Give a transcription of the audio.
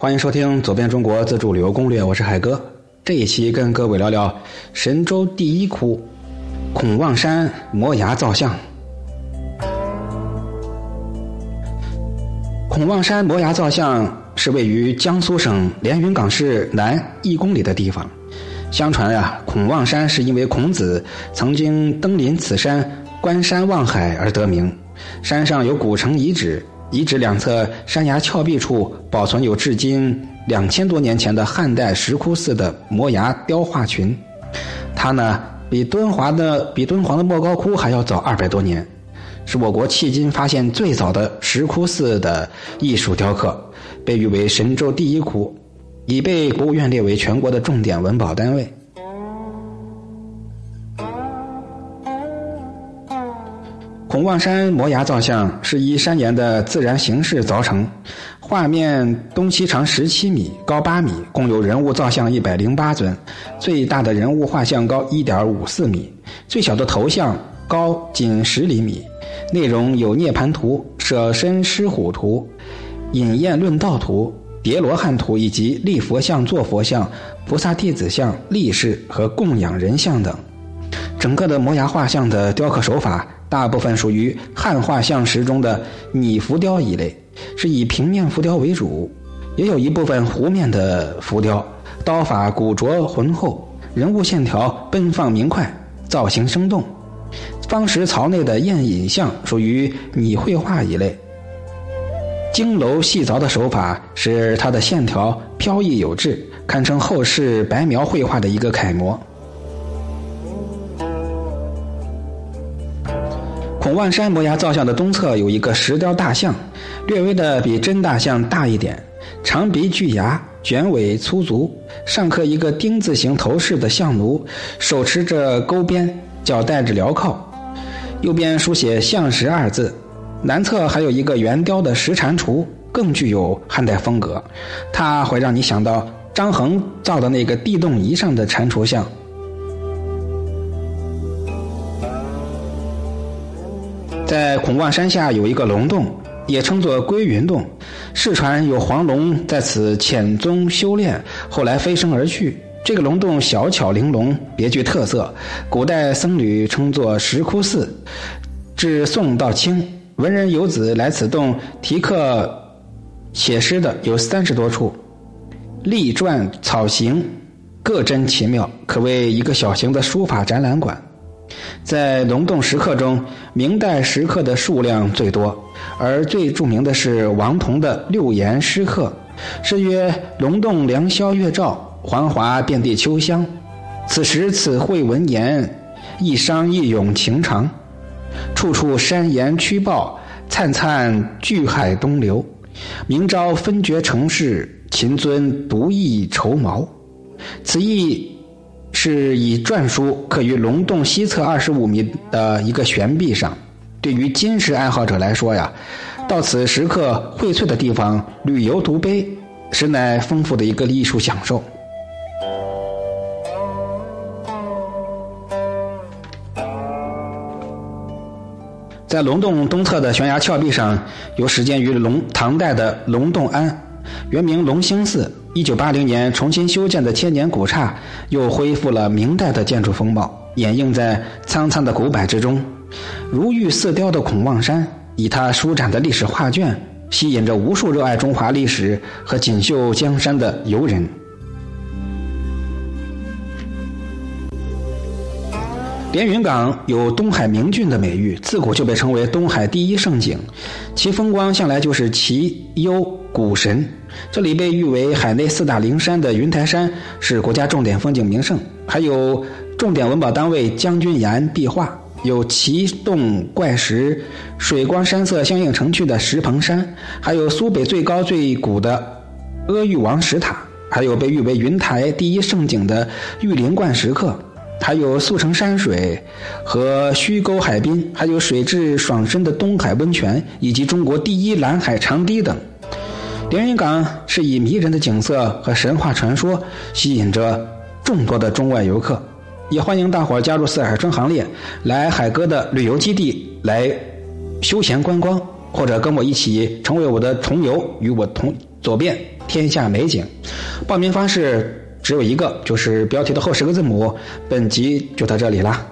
欢迎收听《走遍中国自助旅游攻略》，我是海哥。这一期跟各位聊聊神州第一窟——孔望山摩崖造像。孔望山摩崖造像是位于江苏省连云港市南一公里的地方。相传呀，孔望山是因为孔子曾经登临此山观山望海而得名。山上有古城遗址。遗址两侧山崖峭壁处保存有至今两千多年前的汉代石窟寺的摩崖雕画群，它呢比敦煌的比敦煌的莫高窟还要早二百多年，是我国迄今发现最早的石窟寺的艺术雕刻，被誉为神州第一窟，已被国务院列为全国的重点文保单位。孔望山摩崖造像是依山岩的自然形式凿成，画面东西长十七米，高八米，共有人物造像一百零八尊，最大的人物画像高一点五四米，最小的头像高仅十厘米。内容有涅盘图、舍身狮虎图、饮宴论道图、叠罗汉图以及立佛像、坐佛像、菩萨弟子像、力士和供养人像等。整个的摩崖画像的雕刻手法。大部分属于汉画像石中的拟浮雕一类，是以平面浮雕为主，也有一部分弧面的浮雕。刀法古拙浑厚，人物线条奔放明快，造型生动。方石槽内的宴饮像属于拟绘画一类。经楼细凿的手法使它的线条飘逸有致，堪称后世白描绘画的一个楷模。孔望山摩崖造像的东侧有一个石雕大象，略微的比真大象大一点，长鼻巨牙，卷尾粗足，上刻一个丁字形头饰的象奴，手持着钩鞭，脚戴着镣铐，右边书写“象石”二字。南侧还有一个圆雕的石蟾蜍，更具有汉代风格，它会让你想到张衡造的那个地动仪上的蟾蜍像。在孔望山下有一个龙洞，也称作归云洞。世传有黄龙在此潜踪修炼，后来飞升而去。这个龙洞小巧玲珑，别具特色。古代僧侣称作石窟寺。至宋到清，文人游子来此洞题刻写诗的有三十多处，隶篆草形各真奇妙，可谓一个小型的书法展览馆。在龙洞石刻中，明代石刻的数量最多，而最著名的是王同的六言诗刻，诗曰：“龙洞良宵月照，环华遍地秋香。此时此会闻言，一觞一咏情长。处处山岩曲抱，灿灿巨海东流。明朝分绝城市，秦尊独倚绸毛。”此意。是以篆书刻于龙洞西侧二十五米的一个悬壁上。对于金石爱好者来说呀，到此石刻荟萃的地方旅游读碑，实乃丰富的一个艺术享受。在龙洞东侧的悬崖峭壁上，有始建于龙唐代的龙洞庵，原名龙兴寺。一九八零年重新修建的千年古刹，又恢复了明代的建筑风貌，掩映在苍苍的古柏之中。如玉似雕的孔望山，以它舒展的历史画卷，吸引着无数热爱中华历史和锦绣江山的游人。连云港有东海名郡的美誉，自古就被称为东海第一胜景，其风光向来就是奇幽古神。这里被誉为海内四大灵山的云台山是国家重点风景名胜，还有重点文保单位将军岩壁画，有奇洞怪石、水光山色相映成趣的石棚山，还有苏北最高最古的阿育王石塔，还有被誉为云台第一胜景的玉灵观石刻。还有速成山水和虚沟海滨，还有水质爽身的东海温泉，以及中国第一蓝海长堤等。连云港是以迷人的景色和神话传说吸引着众多的中外游客，也欢迎大伙加入四海春行列，来海哥的旅游基地来休闲观光，或者跟我一起成为我的重游，与我同走遍天下美景。报名方式只有一个，就是标题的后十个字母。本集就到这里啦。